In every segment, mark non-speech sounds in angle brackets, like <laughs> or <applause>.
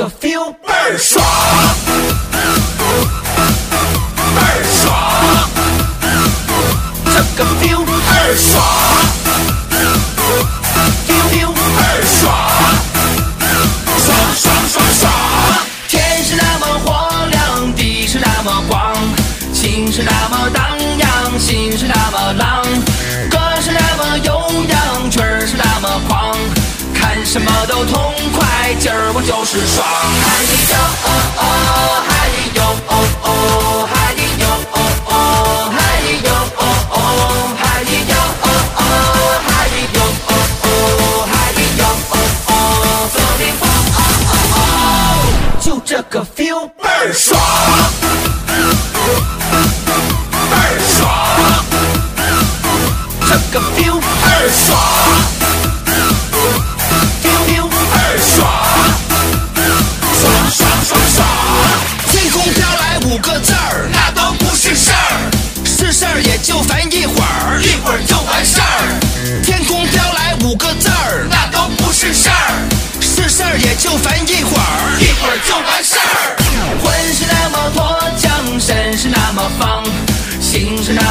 个 feel 倍儿爽，倍儿爽，这个 feel 倍儿爽，feel feel 倍儿爽，爽爽爽爽。天是那么火亮，地是那么广，情是那么荡漾，心是那么浪，什么都痛快，今儿我就是爽。嗨哟哦哦，嗨哟哦哦，嗨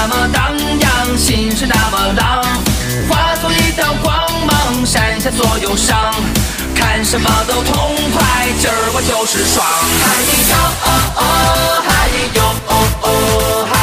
么荡漾，心是那么浪，化作一道光芒，闪下所有伤。看什么都痛快，今儿我就是爽。嗨哟哦哦，嗨哟哦哦，嗨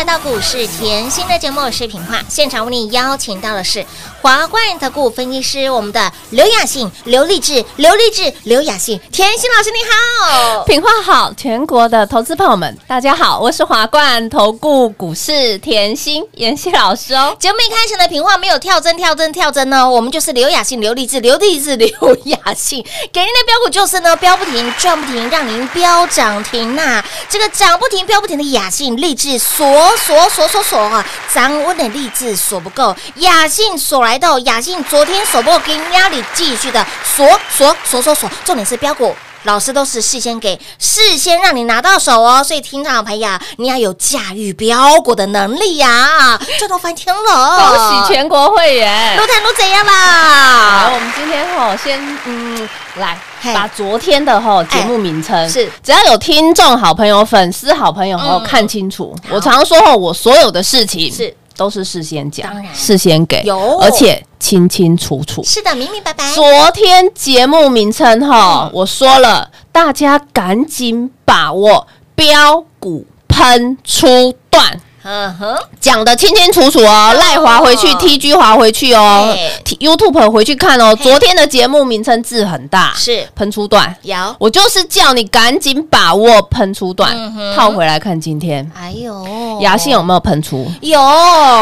来到股市甜心的节目，我是品化。现场为你邀请到的是华冠投顾分析师，我们的刘雅信、刘立志、刘立志、刘雅信，甜心老师你好。品话好，全国的投资朋友们，大家好，我是华冠投顾股市甜心妍希老师哦。节目一开始呢，品话没有跳针、跳针、跳针呢，我们就是刘雅信、刘立志、刘立志、刘雅信，给您的标股就是呢，标不停，赚不停，让您飙涨停呐、这个涨不停、飙不停的雅信、励志锁锁锁锁锁啊，掌握的励志锁不够，雅信锁来到，雅信昨天锁不够，给压力继续的锁锁锁锁锁，重点是标股。老师都是事先给，事先让你拿到手哦，所以听众朋友，你要有驾驭标股的能力呀，赚到翻天了！恭喜全国会员！陆探都怎样来，啦？我们今天吼先嗯来把昨天的吼节目名称是只要有听众好朋友、粉丝好朋友吼嗯看清楚。我常说吼，我所有的事情是都是事先讲当然、事先给，有而且清清楚楚。是的，明明白白。昨天节目名称哈嗯，我说了，大家赶紧把握标股喷出段。嗯哼，讲的清清楚楚哦，赖华回去，TG 滑回去哦嘿，T-，YouTube 回去看哦。昨天的节目名称字很大，是喷出段，有。我就是叫你赶紧把握喷出段套回来看今天哎呦，雅信有没有喷出？有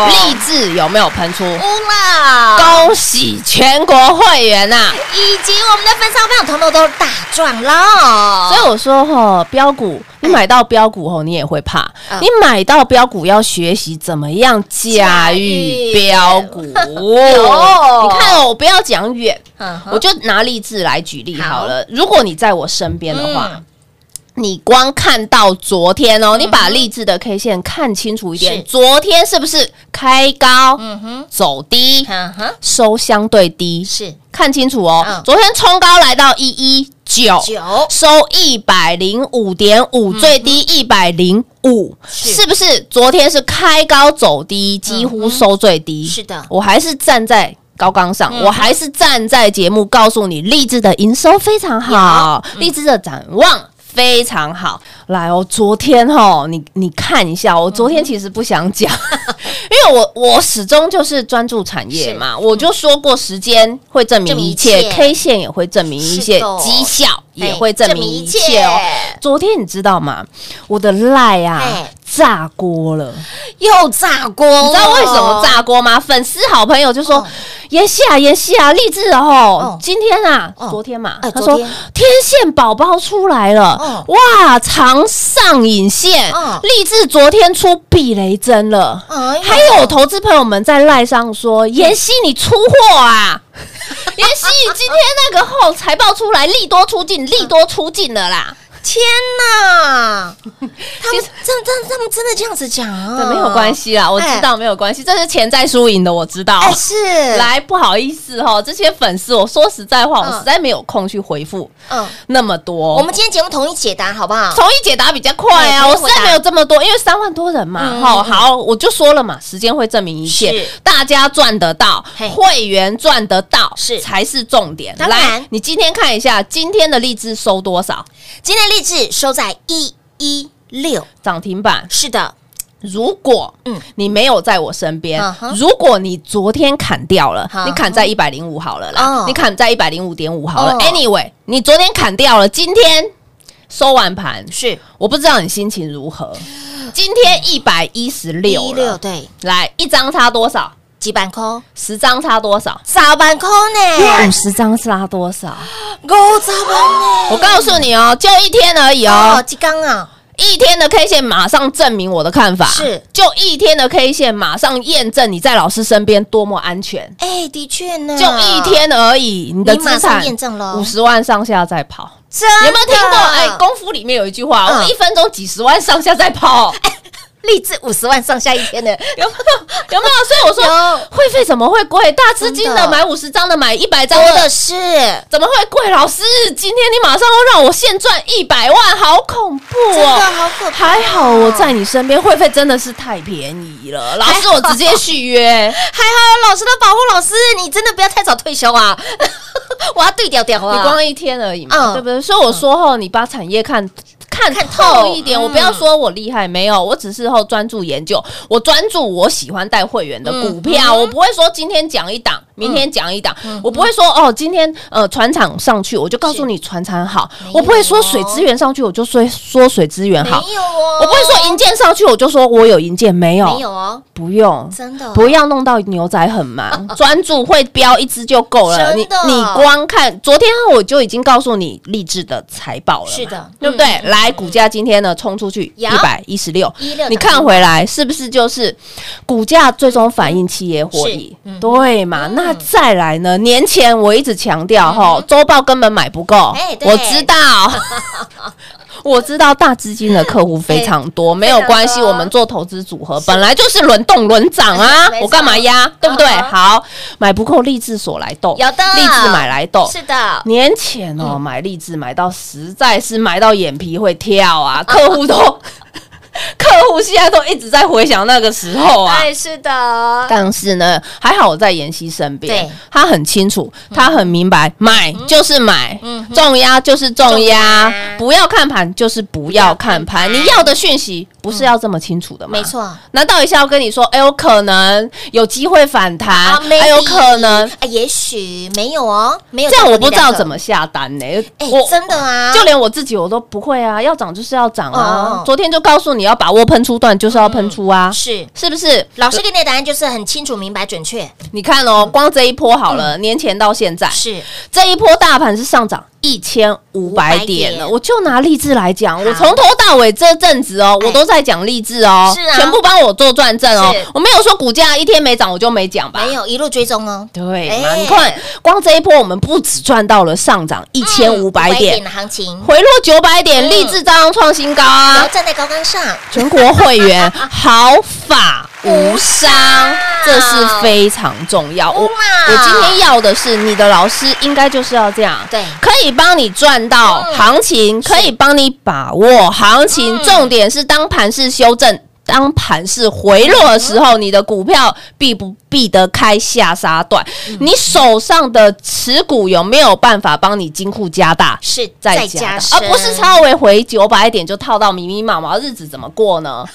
励志有没有喷出？乌啦，恭喜全国会员呐！以及我们的粉丝好朋友，统统都大赚了。所以我说哈，标股你买到标股后，你也会怕。嗯你买到标股要学习怎么样驾驭标股。<laughs> 你看哦，我不要讲远，嗯我就拿例子来举例好好了。如果你在我身边的话嗯。你光看到昨天哦，你把励志的 K 线看清楚一点，昨天是不是开高嗯哼，走低，嗯哼，收相对低？是。看清楚哦嗯，昨天冲高来到一一九，九。收一百零五点五，最低一百零五，嗯是。是不是？昨天是开高走低，几乎收最低。是的。我还是站在。高岗上，嗯。我还是站在节目告诉你，励志的营收非常好，励志的展望非常好。来哦，昨天哦，你你看一下，我昨天其实不想讲，<laughs> 因为我我始终就是专注产业嘛，我就说过时间会证明一切明一切，K 线也会证明一切，绩效也哎会证明一切哦。昨天你知道吗？我的赖啊哎炸锅了。又炸锅，你知道为什么？炸锅吗？粉丝好朋友就说：“妍希啊，妍希啊，励志哦哦，今天啊，哦昨天嘛，哎他说天天线宝宝出来了哦，哇，长上影线哦，励志昨天出避雷针了。”还有投资朋友们在赖上说：“妍希，你出货啊！<laughs> 妍希，今天那个后财报出来，利多出尽，利多出尽了啦。天哪！<laughs> 他们真真他们真的这样子讲啊？这没有关系啦，我知道没有关系，这是潜在输赢的，我知道。哎，是 <laughs> 来，不好意思哈，这些粉丝，我说实在话，嗯我实在没有空去回复嗯，那么多。我们今天节目统一解答好不好？统一解答比较快啊，我实在没有这么多，因为三万多人嘛。嗯哈，嗯好，我就说了嘛，时间会证明一切，大家赚得到，会员赚得到，是才是重点。来，你今天看一下今天的励志收多少？今天励志收在一一六，涨停板。是的，如果嗯嗯你没有在我身边如果你昨天砍掉了，你砍在一百零五好了哦。啦，你砍在一百零五点五好了。哦。Anyway，你昨天砍掉了，今天收完盘，是。我不知道你心情如何。今天一百一十六一六，对，来一张差多少？几万空，十张差多少？十万空呢，五十张差多少？五十万呢。我告诉你哦，就一天而已哦，哦，几缸啊？一天的 K 线马上证明我的看法，是就一天的 K 线马上验证你在老师身边多么安全。哎，的确呢，就一，天而已，你的资产验证了五十万上下在跑，真有没有听过？哎，哎，功夫里面有一句话，一分钟几十万上下在跑，<laughs> 励志五十万上下一天的，有没有？<laughs> 有没有？所以我说会费怎么会贵？大资金的的买五十张的，买一百张的。多的是，怎么会贵？老师，今天你马上要让我现赚一百万，好恐怖真的哦！好可怕。还好我在你身边，会费真的是太便宜了。老师，我直接续约。还好有老师的保护，老师你真的不要太早退休啊！<laughs> 我要对调调啊！你光一天而已嘛，嗯对不对？所以我说后，你把产业看。看看透透一点，嗯。我不要说我厉害，没有，我只是后专注研究，我专注我喜欢带会员的股票，嗯。我不会说今天讲一档，明天讲一档，我不会说哦，今天呃船厂上去，我就告诉你船厂好。我不会说水资源上去，我就说说水资源好，没有哦，我不会说银建上去，我就说我有银建，没有，没有哦，不用，真的。不要弄到牛仔很忙，<laughs> 专注会标一只就够了。你你光看昨天我就已经告诉你励志的财报了，是的。对不对？来，股价今天呢冲出去有一百一十六。16，你看回来是不是就是股价最终反映企业获利？对嘛？那再来呢？年前我一直强调哈，周报根本买不够我知道。<laughs> 我知道大资金的客户非常多，没有关系，我们做投资组合本来就是轮动轮涨啊我干嘛压，对不对？好，买不够励志所来斗，有的。励志买来斗，是的，年前哦，买励志买到实在是买到眼皮会跳啊，嗯。客户都 <laughs> 客户现在都一直在回想那个时候啊。对，是的，但是呢，还好我在妍希身边对，他很清楚，他很明白，买就是买嗯，重压就是重重压压，不要看盘就是不要看盘。你要的讯息不是要这么清楚的吗？没。错，难道一下要跟你说，哎，有可能有机会反弹，啊还有可能啊，也许没有哦，没有这样，我不知道怎么下单呢？哎我，真的啊，就连我自己我都不会啊，要涨就是要涨哦啊。昨天就告诉你要把握喷出段，就是要喷出啊，是。是不是？老师给你的答案就是很清楚、明白、准确，你看哦，光这一波好了，年前到现在，是。这一波大盘是上涨一千五百500点点了。我就拿励志来讲，我从头到尾这阵子哦，哎。我都在讲励志哦，是啊。全部帮我做转正哦。我没有说股价一天没涨我就没讲吧？没有一路追踪哦，对你看，光这一波我们不止赚到了上涨一千五百点，的行情，回落九百点，嗯。励志照样创新高啊。然后！站在高岗上，全国会员 <laughs> 毫发无伤，这是非常重要。我我今天要的是你的老师，应该就是要这样，对可以帮你赚到嗯行情，可以帮你把握行情。嗯重点是当盘势修正。当盘势回落的时候，你的股票避不避得开下杀段？你手上的持股有没有办法帮你金库加大？是再加而不是稍微回九百点就套到迷迷茫茫，日子怎么过呢？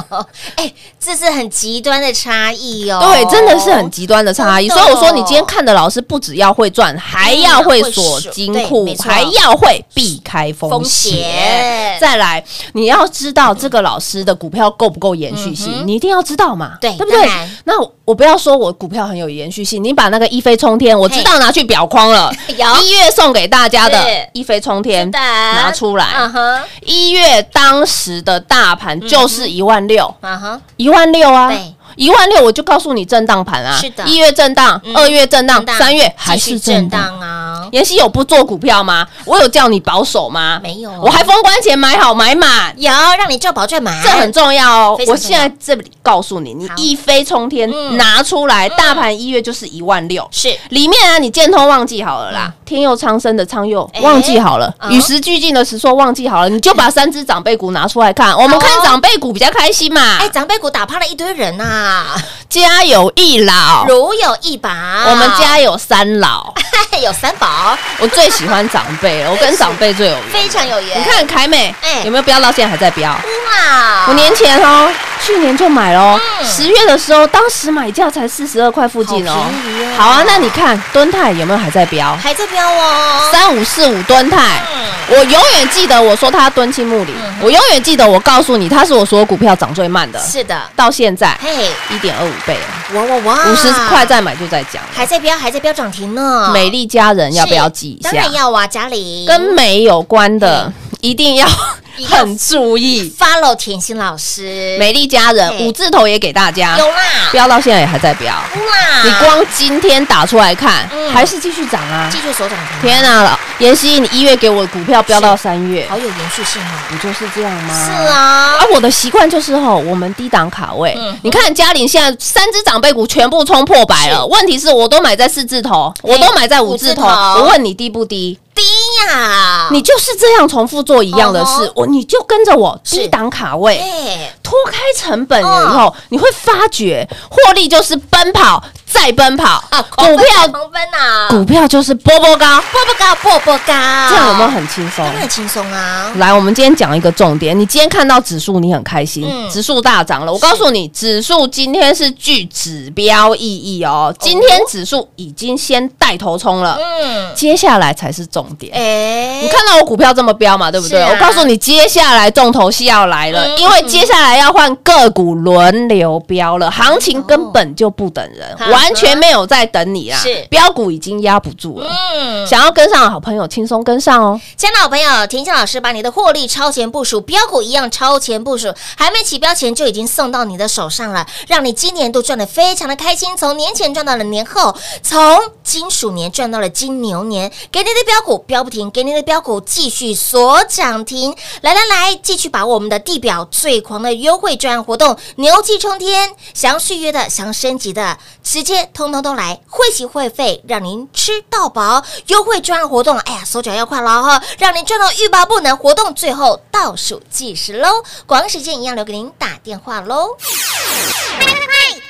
<laughs> 哎，这是很极端的差异哦。对，真的是很极端的差异。所以我说，你今天看的老师不只要会赚，还要会锁金库还要会避开风风险险。再来，你要知道这个老师的股票够不够延续性，你一定要知道嘛，对对不对？那我我不要说我股票很有延续性，你把那个一飞冲天，我知道拿去表框了，<laughs> 一月送给大家的一飞冲天拿出来。一月当时的大盘就是一万六。一万六啊，一万六我就告诉你震荡盘啊，是的。一月震荡，嗯。二月震荡三月还是震。荡啊，妍希有不做股票吗？我有叫你保守吗？没有我还封关前买好买满。有让你赚保赚满，这很重要哦我现在这里告诉你，你一飞冲天嗯拿出来，大盘一月就是一万六，是里面啊，你建通忘记好了啦，天佑苍生的苍佑哎忘记好了，嗯与时俱进的时说忘记好了，你就把三只长辈股拿出来看，我们看长辈股比较开心嘛哎，。长辈股打趴了一堆人呐，家有一老，如有一宝，我们家有三老，<laughs> 有三宝，我最喜欢长辈了，我跟长辈最有缘。非常有缘。你看凯美哎有没有标到现在还在飙？哇，我年前哦，去年就买了哦，嗯十月的时候，当时买价才四十二块附近哦好哦。啊，那你看敦泰有没有还在标？还在标哦，三五四五敦泰，嗯我永远记得我说它敦亲睦邻，我永远记得我告诉你，它是我所有股票涨最慢的，是的，到现在嘿，一点二五倍，哇哇哇，五十块再买就在讲。还在标，还在标涨停呢。美丽佳人要不要是记一下？当然？要啊，嘉玲。跟美有关的一定要很注意。follow 甜心老师，美丽家人五字头也给大家，有啦，飙到现在也还在飙。哇，你光今天打出来看，嗯还是继续涨啊！继续手涨停，天啊，老妍希，你一月给我股票飙到三月，好有延续性哦。不就是这样吗？是。啊啊，，我的习惯就是吼，我们低档卡位。嗯你看嘉玲现在三只长辈股全部冲破百了，问题是我都买在四字头，我都买在。五字头我问你低不低？低呀，你就是这样重复做一样的事哦，我你就跟着我是低档卡位，哎，脱开成本了以后，你会发觉获利就是奔跑再奔跑，啊，股票狂奔啊，股票就是波波高，波波高，波波高，这样有没有很轻松？很？轻松啊？来，我们今天讲一个重点。你今天看到指数，你很开心，嗯。指数大涨了。我告诉你，指数今天是具指标意义哦。今天指数已经先带头冲了，嗯，接下来才是重点。哎，你看到我股票这么飙嘛，对不对？啊。我告诉你，接下来重头戏要来了，嗯因为接下来要换个股轮流飙了，行情根本就不等人，哦完全没有在等你啊。是标股已经压不住了，嗯，想要跟上的好朋友轻松跟上哦。亲爱的好朋友，田心老师把你的获利超前部署，标股一样超前部署，还没起标前就已经送到你的手上了，让你今年度赚的非常的开心。从年前赚到了年后，从金鼠年赚到了金牛年，给你的标股标不停，给你的标股继续锁涨停。来来来，继续把握我们的地表最狂的优惠专案活动，牛气冲天！想要续约的，想要升级的，直接通通都来，会息会费，让您吃到饱。优惠专案活动，哎呀，手脚要快了哈，让您赚到欲罢不能。活动最后倒数计时喽，广告时间一样留给您打电话喽。快快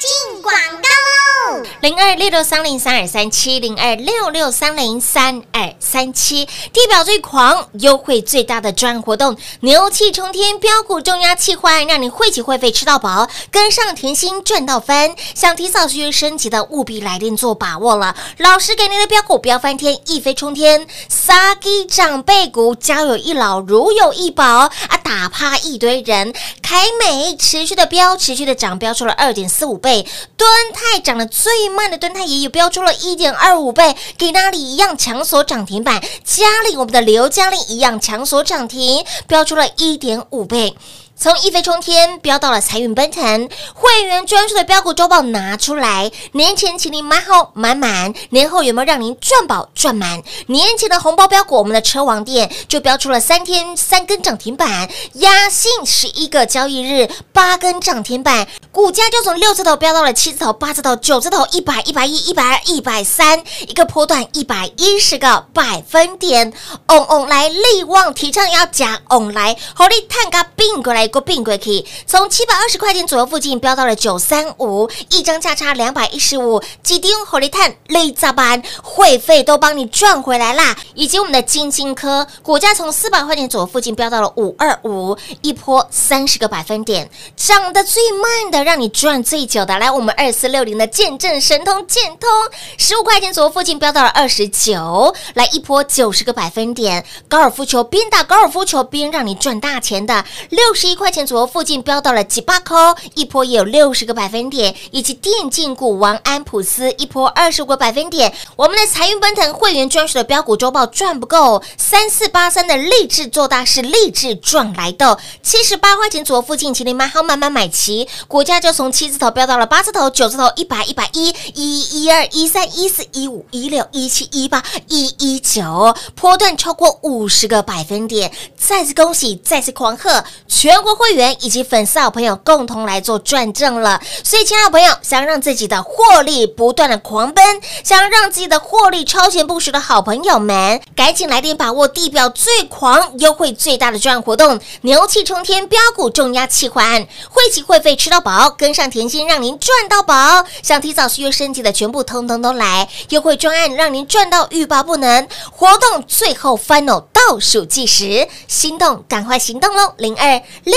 进广告喽！零二六六三零三二三七零二六六三零三二三七，地表最狂，优惠最大的专案活动，牛气冲天，标股重压气换，让你会起会费吃到饱，跟上甜心赚到翻。想提早续约升级的，务必来电做把握了。老师给您的标股飙翻天，一飞冲天，杀鸡长辈股，家有一老，如有一宝啊，打趴一堆人。凯美持续的飙，持续的涨，飙出了二点四五倍。敦泰涨得最慢的敦泰也有标出了一点二五倍，给那里一样强锁涨停板。嘉里我们的刘嘉里一样强锁涨停，标出了一点五倍。从一飞冲天飙到了财运奔腾，会员专属的标股周报拿出来，年前请您买好买满，年后有没有让您赚饱赚满？年前的红包标股，我们的车王店就标出了三天三根涨停板，压信十一个交易日八根涨停板，股价就从六字头飙到了七字头、八字头、九字头，一百、一百一、一百二、一百三，一个波段一百一十个百分点。嗡嗡来力旺提倡要加嗡来，火力探个并过来个并过去，从七百二十块钱左右附近飙到了九三五，一张价差两百一十五，几丁火力碳累砸班，会费都帮你赚回来啦。以及我们的金星科股价从四百块钱左右附近飙到了五二五，一波三十个百分点，涨得最慢的，让你赚最久的。来，我们二四六零的见证神通建通，十五块钱左右附近飙到了二十九，来一波九十个百分点。高尔夫球边打高尔夫球边让你赚大钱的，六十一块钱左右附近飙到了几八扣，一波也有六十个百分点。以及电竞股王安普斯一波二十个百分点。我们的财运奔腾会员专属的标股周报赚不够，三四八三的励志做大是励志赚来的，七十八块钱左右附近，请你买好买买买齐，股价就从七字头飙到了八字头、九字头、一百、一百一、一一二、一三、一四、一五、一六、一七、一八、一一九，波段超过五十个百分点。再次恭喜，再次狂贺全国会员以及粉丝好朋友共同来做转正了。所以，亲爱的朋友，想让自己的获利不断的狂奔，想要让自己的获利超前部署的好朋友们，赶紧来电把握地表最狂、优惠最大的专案活动——牛气冲天标股重压企划案，会期会费吃到饱，跟上甜心让您赚到饱。想提早续约升级的全部通通都来，优惠专案让您赚到欲罢不能。活动最后 final 倒数计时，心动赶快行动喽！零二六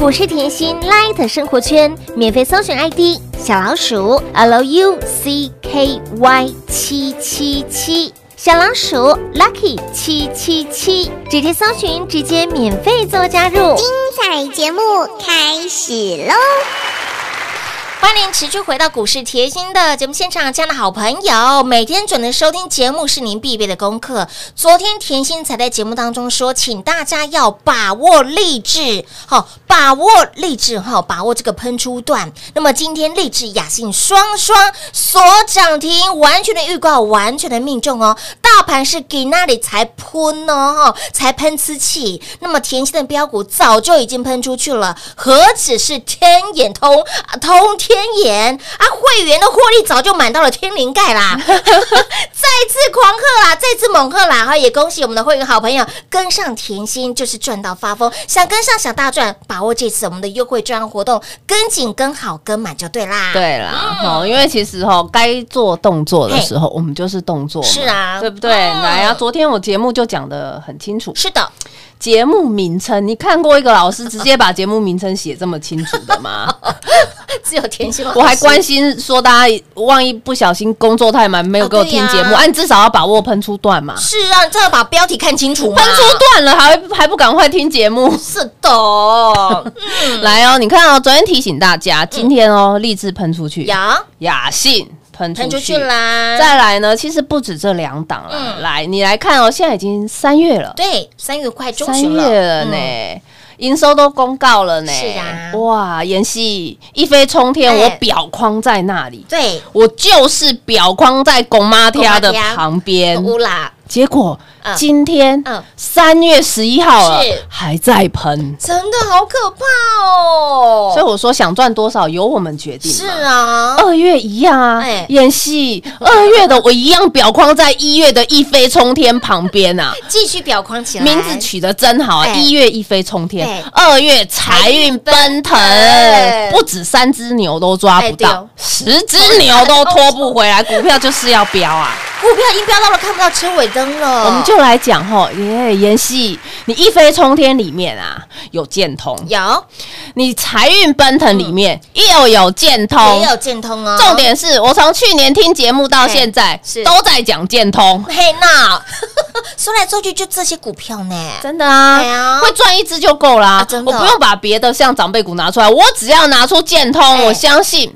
股市甜心 Light 生活圈免费搜寻 ID 小老鼠 Lucky 七七七，小老鼠 Lucky 七七七，直接搜寻，直接免费做加入。精彩节目开始喽！欢迎持续回到股市甜心的节目现场，亲爱的好朋友，每天准时收听节目是您必备的功课。昨天甜心才在节目当中说，请大家要把握励志，好，把握励志，哈，把握这个喷出段。那么今天励志雅信双双所涨停，完全的预告，完全的命中哦。大盘是给那里才喷呢，哈，才喷呲气。那么甜心的标股早就已经喷出去了，何止是天眼通，通天。天眼啊，会员的获利早就满到了天灵盖啦！<laughs> 再次狂贺啦，再次猛贺啦！哈，也恭喜我们的会员好朋友跟上甜心，就是赚到发疯。想跟上想大赚，把握这次我们的优惠专案活动，跟紧跟好跟满就对啦。对啦，哦，因为其实哈，该做动作的时候，我们就是动作，是啊对不对？嗯来啊，昨天我节目就讲的很清楚，是的，节目名称，你看过一个老师直接把节目名称写这么清楚的吗？<laughs> 只有甜心老师我还关心说大家万一不小心工作太忙没有给我听节目，哦对呀啊，你至少要把握喷出段嘛。是啊，这要把标题看清楚嘛。喷出段了，还还不赶快听节目？是的，嗯 <laughs> 来哦，你看哦，昨天提醒大家，今天哦，立志喷出去，雅，雅信喷出喷出去。啦。再来呢，其实不止这两档啦。嗯。来，你来看哦，现在已经三月了，对，三月快中三旬了，月了呢。嗯。营收都公告了呢，是啊。哇，妍希一飞冲天，哎我表框在那里，对，我就是表框在拱妈天的旁边，乌啦，结果嗯。今天嗯。三月十一号了，还在喷，真的好可怕哦。所以我说想赚多少由我们决定。是。啊，二月一样啊哎，演戏。二月的我一样表框在一月的一飞冲天旁边啊，<laughs> 继续表框起来，名字取得真好啊！哎。一月一飞冲天，二月财运奔腾，不止三只牛都抓不到十只牛都拖不回来，股票就是要飙啊！股票已经飙到了看不到车尾灯了。我们就来讲吼，耶，妍希，你一飞冲天里面啊有建通，有。你财运奔腾里面又有建通。也，有建通哦。重点是我从去年听节目到现在是。都在讲建通，嘿那 <laughs> 说来说去就这些股票呢，真的啊会赚一只就够啦、啊真的。我不用把别的像长辈股拿出来，我只要拿出建通，哎我相信。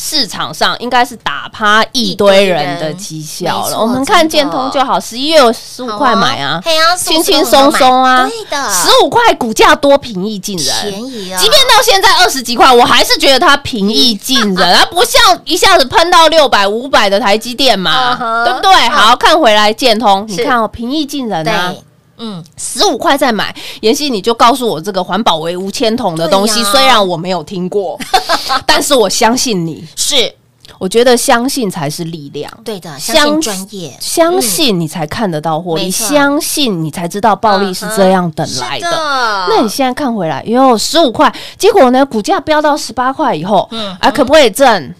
市场上应该是打趴一堆人的绩效了。我们看建通就好，十一月十五块买啊，轻轻松松啊，对的，十五块股价多平易近人，便宜啊，即便到现在二十几块，我还是觉得它平易近人，<laughs> 它不像一下子喷到六百、五百的台积电嗯嘛，哼。对不对？好看回来建通，你看哦，平易近人啊。对。，嗯，十五块再买，妍希你就告诉我这个环保为无铅桶的东西，虽然我没有听过，<laughs> 但是我相信你。是我觉得相信才是力量，对的，相信专业，相信你才看得到获利，相信你才知道暴利是这样等来的。的那你现在看回来，哟，十五块，结果呢，股价飙到十八块以后，嗯啊，可不可以挣？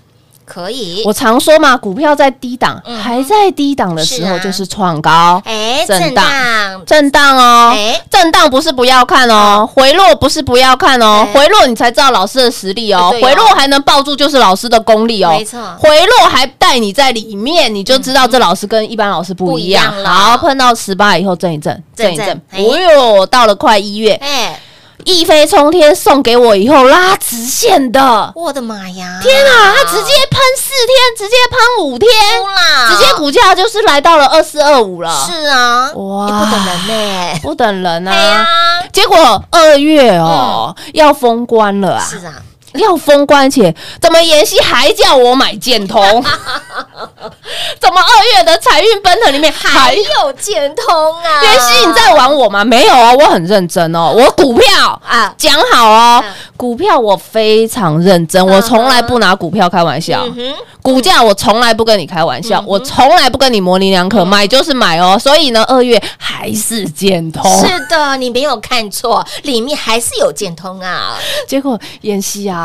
可以，我常说嘛，股票在低档，嗯。还在低档的时候就是创高，哎，震震荡。荡，震荡哦哎，震荡不是不要看哦，回落不是不要看哦，哎。回落你才知道老师的实力哦，哦。回落还能抱住就是老师的功力哦，没错。回落还带你在里面，你就知道这老师跟一般老师不一样。好，碰到十八以后震一震，震一震，哎。哦哟，到了快一月，哎，一飞冲天送给我以后拉直线的，我的妈呀！天啊，它直接喷四天，直接喷五天，啦，直接股价就是来到了二四二五了，是啊，哇也不等人呢。不等人哎呀。啊！，结果二月哦要封关了啊，是啊，要封关前怎么妍希还叫我买建通？<laughs> 怎么二月的财运奔腾里面还还有建通啊！妍希你在玩我吗？没有哦，我很认真哦，我股票啊？讲好哦嗯，股票我非常认真，我从来不拿股票开玩笑。嗯，股价我从来不跟你开玩笑，我从来不跟你模棱两可，买就是买哦。所以呢，二月还是建通。是的，你没有看错，里面还是有建通啊！<laughs> 结果妍希啊，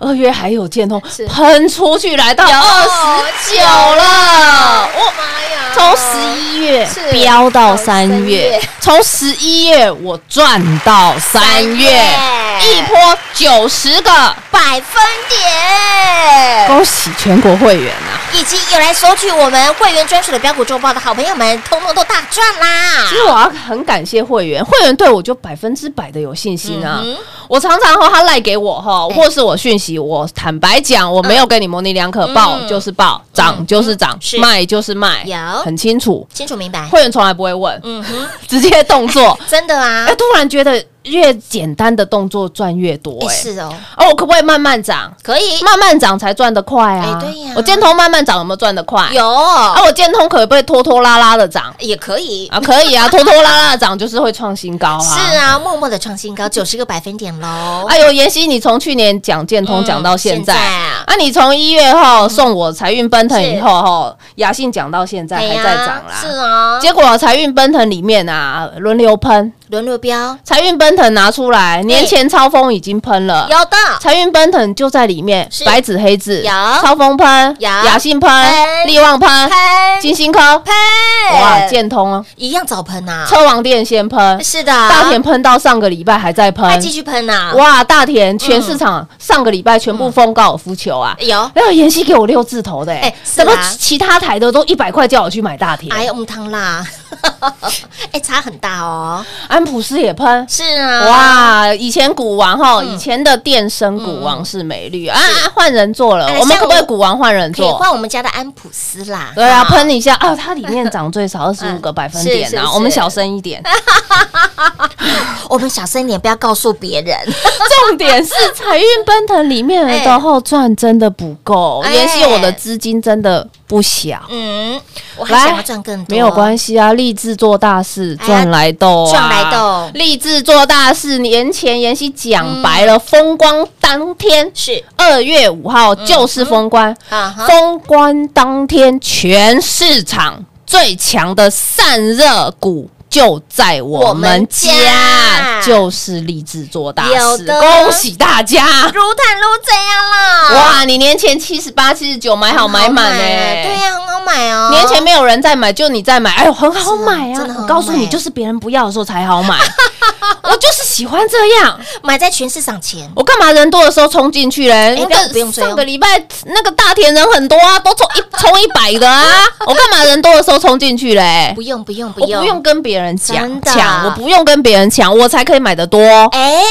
二月还有建通喷出去，来到二十九了。我妈呀。从十一月飙到到三三月。月，从十一月我赚到三月，一波九十个，百分点，恭喜全国会员啊！以及有来索取我们会员专属的标股周报的好朋友们，通通都大赚啦！其实我要很感谢会员，会员对我就百分之百的有信心啊。嗯我常常哈，他赖给我哈，哎或是我讯息，我坦白讲，我没有跟你模棱两可，报嗯。就是报，涨就是涨是，卖就是卖，有。很清楚。清楚明白，会员从来不会问，嗯哼，<laughs> 直接动作。<laughs> 真的啊。哎，，突然觉得越简单的动作赚越多，哎，哎是哦，哦，我可不可以慢慢涨？可以慢慢涨才赚得快啊！哎对呀我建通慢慢涨有没有赚得快？有啊，我建通可不可以拖拖拉拉的涨？也可以。啊，可以啊，<laughs> 拖拖拉拉的涨就是会创新高啊！是啊，默默的创新高，九十个百分点喽。哎呦，妍希，你从去年讲建通嗯讲到现在，啊啊，你从一月后送我财运奔腾以后哈，雅信讲到现在还在涨啦。是啊，结果财运奔腾里面啊，轮流喷，轮流标。财运奔腾拿出来，年前超风已经喷了。有的，财运奔腾就在里面，白纸黑字，有。超风喷，有。雅信喷喷，力旺喷，金星科，喷，哇，建通啊，一样早喷啊，车王店先喷，是的，大田喷到上个礼拜还在喷。还，继续喷呐，哇，大田全市场上个礼拜全部封高尔夫球啊，有，然后妍希给我六字头的、欸，哎是怎么啊其他台的都一百块叫我去买大田？哎呀，木汤啦，<laughs> 哎，差很大哦，安普斯也喷。是啊，，哇！以前股王哈，嗯以前的电声股王是美绿啊，啊换人做了哎，我们像可不可以我股王换人做？换我们家的安普斯啦，对啊，好喷一下啊！它里面涨最少二十五个百分点啊，我们小声一点。<laughs> 我们小声一点，不要告诉别人。<laughs> 重点是财运奔腾里面的后赚真的不够，哎妍希我的资金真的不小。嗯，我还想要赚更多，没有关系啊，立志做大事，赚来斗啊，赚来斗。立志做大事，年前妍希讲白了，风光当天是。二月五号就是封关，封关当天全市场最强的散热股。就在我们家，就是立志做大事，恭喜大家！如坦路怎样啦？哇，你年前七十八、七十九买好买满呢、对呀，买哦。年前没有人在买，就你在买，哎呦，很好买啊！我告诉你，就是别人不要的时候才好买，<laughs> 我就是喜欢这样。买在全市场前，我干嘛人多的时候冲进去嘞？上个礼拜那个大田人很多啊，都冲一 <laughs> 冲一百的啊！我干嘛人多的时候冲进去嘞？不用不用不我用，不用跟别人抢抢，我不用跟别人抢，我才可以买的多。哎，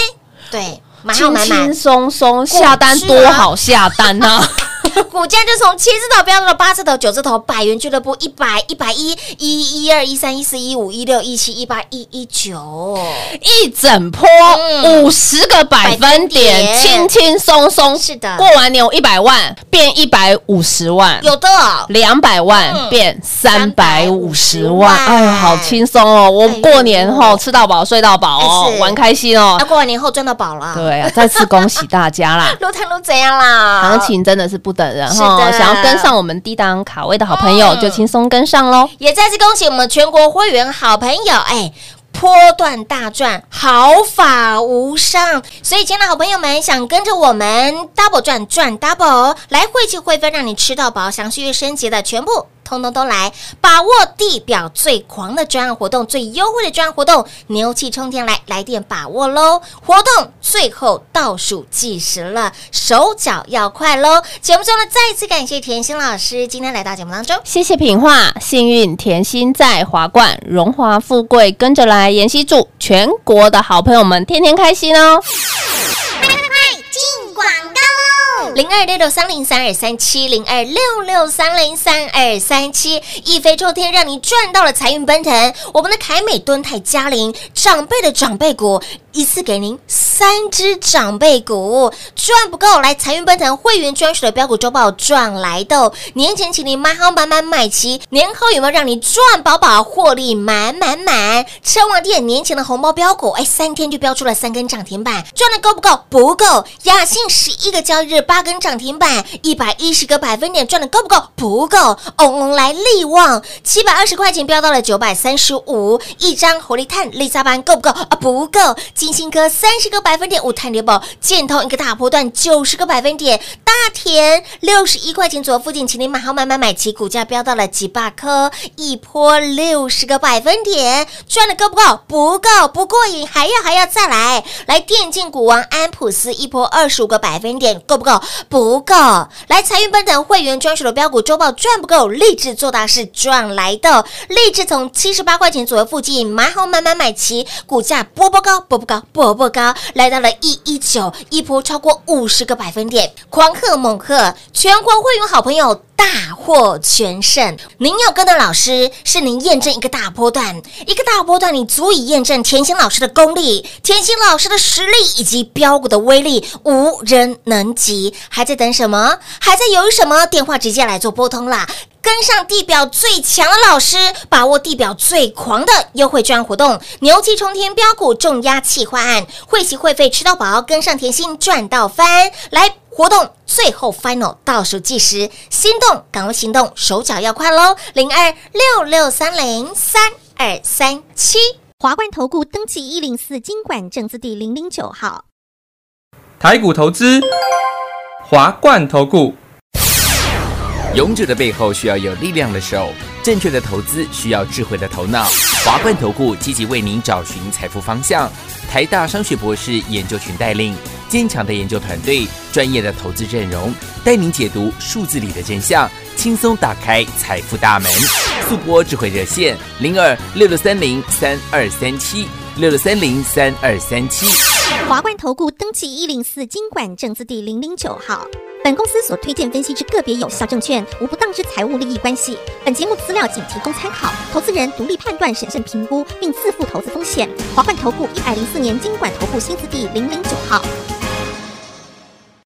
对，轻轻，松松下单多好下单呐、<laughs> <laughs> 股价就从七字头飙到了八字头、九字头，百元俱乐部一百、一百一、一一二、一三、一四、一五、一六、一七、一八、一一九，一整波嗯五十个百分点，轻轻松松。是的过完年我一百万变一百五十万，有的两百万嗯变三百五十万，哎呀，好轻松哦！我过年后吃到饱睡到饱哦玩开心哦那。过完年后赚到饱了，对啊，再次恭喜大家啦！路摊都怎样啦？行情真的是不等人是哈，的想要跟上我们低档卡位的好朋友，嗯就轻松跟上喽。也再次恭喜我们全国会员好朋友，哎。波段大赚，毫发无伤。所以，亲爱的好朋友们，想跟着我们 double 赚赚 double，来汇聚会分，让你吃到饱。详细月升级的全部。通通都来把握地表最狂的专案活动，最优惠的专案活动，牛气冲天来来电把握喽！活动最后倒数计时了，手脚要快喽！节目中呢，再次感谢甜心老师今天来到节目当中。谢谢品画，幸运甜心在华冠，荣华富贵跟着来。妍希祝全国的好朋友们天天开心哦！零二六六三零三二三七零二六六三零三二三七，一飞冲天，让你赚到了财运奔腾。我们的凯美、敦泰、嘉陵长辈的长辈股，一次给您三只长辈股，赚不够，来财运奔腾会员专属的标股周报赚来的。年前请你买好买满买齐，年后有没有让你赚饱饱，获利满满满？车王店年前的红包标股，哎，三天就标出了三根涨停板，赚的够不够？不够。雅信十一个交易日八根涨停板，一百一十个百分点，赚的够不够？不够。嗡嗡来力旺七百二十块钱飙到了九百三十五，一张活力碳丽莎班够不够？啊，不够。金星科三十个百分点，五碳联宝建通一个大波段九十个百分点，大田六十一块钱左右附近，请你买好买买买齐，股价飙到了几百颗，一波六十个百分点，赚的够不够？不够，不过瘾，还要还要再来。来，电竞股王安普斯一波二十五个百分点，够不够？不够。来，财运奔腾会员专属的标股周报赚不够，励志做大事赚来。的，励志从七十八块钱左右附近买好买买买齐，股价波波高，波波高，波波高，来到了一一九，一波超过五十个百分点，狂贺猛贺，全国会员好朋友。大获全胜！您要跟的老师是您验证一个大波段，一个大波段，你足以验证甜心老师的功力、甜心老师的实力以及标股的威力，无人能及。还在等什么？还在犹豫什么？电话直接来做拨通啦！跟上地表最强的老师，把握地表最狂的优惠券活动，牛气冲天标股重压企划案，会席会费吃到饱，跟上甜心赚到翻！来活动最后 final 倒数计时，心动赶快行动，手脚要快喽！零二六六三零三二三七。华冠投顾登记一零四经管证字第零零九号。台股投资，华冠投顾。勇者的背后需要有力量的手，正确的投资需要智慧的头脑。华冠投顾积极为您找寻财富方向。台大商学博士研究群带领，坚强的研究团队，专业的投资阵容，带您解读数字里的真相，轻松打开财富大门。速播智慧热线零二六六三零三二三七六六三零三二三七。华冠投顾登记一零四经管证字第零零九号。本公司所推荐分析之个别有效证券，无不当之财务利益关系。本节目资料仅提供参考，投资人独立判断、审慎评估，并自负投资风险。华冠投顾一百零四年经管投顾新字第零零九号。